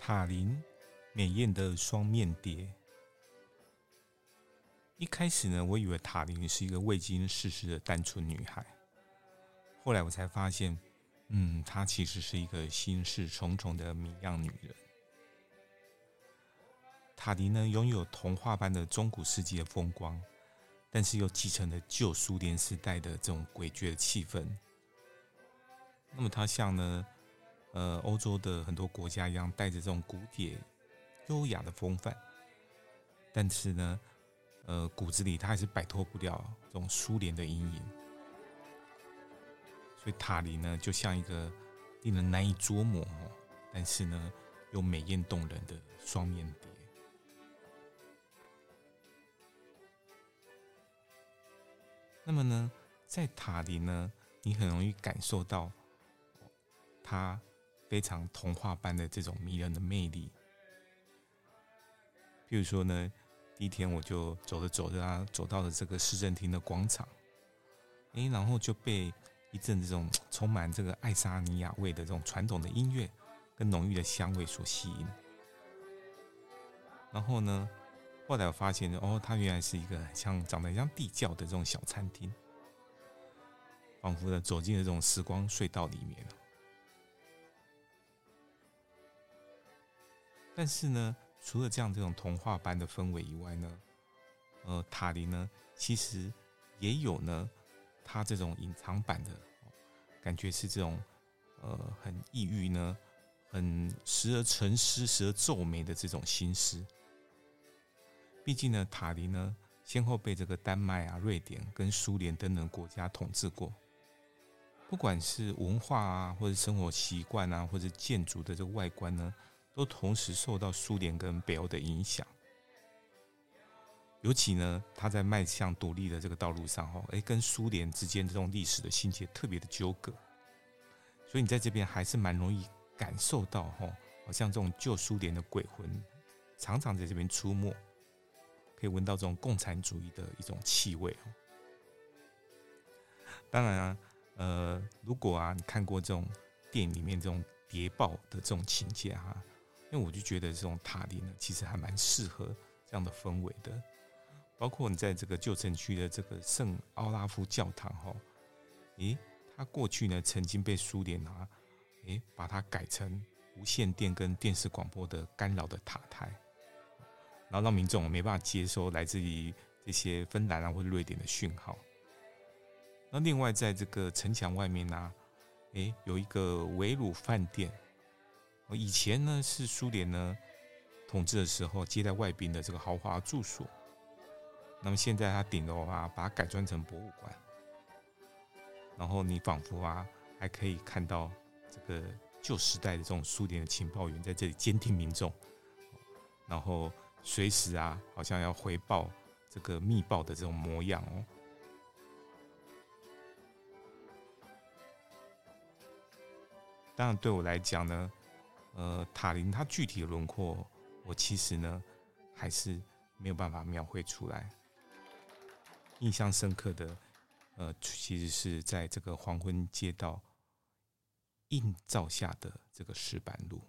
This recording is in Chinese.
塔林，美艳的双面蝶。一开始呢，我以为塔林是一个未经世事的单纯女孩，后来我才发现，嗯，她其实是一个心事重重的谜样女人。塔林呢，拥有童话般的中古世纪的风光，但是又继承了旧苏联时代的这种诡谲的气氛。那么，她像呢，呃，欧洲的很多国家一样，带着这种古典、优雅的风范，但是呢，呃，骨子里他还是摆脱不了这种苏联的阴影。所以，塔林呢，就像一个令人难以捉摸，但是呢，又美艳动人的双面蝶。那么呢，在塔林呢，你很容易感受到他非常童话般的这种迷人的魅力。譬如说呢，第一天我就走着走着啊，走到了这个市政厅的广场，哎，然后就被一阵这种 充满这个爱沙尼亚味的这种传统的音乐跟浓郁的香味所吸引。然后呢，后来我发现，哦，它原来是一个像长得像地窖的这种小餐厅，仿佛的走进了这种时光隧道里面。但是呢，除了这样这种童话般的氛围以外呢，呃，塔林呢，其实也有呢，它这种隐藏版的感觉是这种呃很抑郁呢，很时而沉思，时而皱眉的这种心思。毕竟呢，塔林呢，先后被这个丹麦啊、瑞典跟苏联等等国家统治过。不管是文化啊，或者生活习惯啊，或者建筑的这个外观呢，都同时受到苏联跟北欧的影响。尤其呢，他在迈向独立的这个道路上，哈，哎，跟苏联之间这种历史的心结特别的纠葛。所以你在这边还是蛮容易感受到，哈，好像这种旧苏联的鬼魂常常在这边出没。可以闻到这种共产主义的一种气味哦。当然啊，呃，如果啊你看过这种电影里面这种谍报的这种情节哈，因为我就觉得这种塔林呢，其实还蛮适合这样的氛围的。包括你在这个旧城区的这个圣奥拉夫教堂哈，诶，它过去呢曾经被苏联啊，诶，把它改成无线电跟电视广播的干扰的塔台。然后让民众没办法接收来自于这些芬兰啊或者瑞典的讯号。那另外在这个城墙外面呢、啊，诶，有一个维鲁饭店。以前呢是苏联呢统治的时候接待外宾的这个豪华住所。那么现在它顶楼啊，把它改装成博物馆。然后你仿佛啊还可以看到这个旧时代的这种苏联的情报员在这里监听民众，然后。随时啊，好像要回报这个密报的这种模样哦。当然，对我来讲呢，呃，塔林它具体的轮廓，我其实呢还是没有办法描绘出来。印象深刻的，呃，其实是在这个黄昏街道映照下的这个石板路。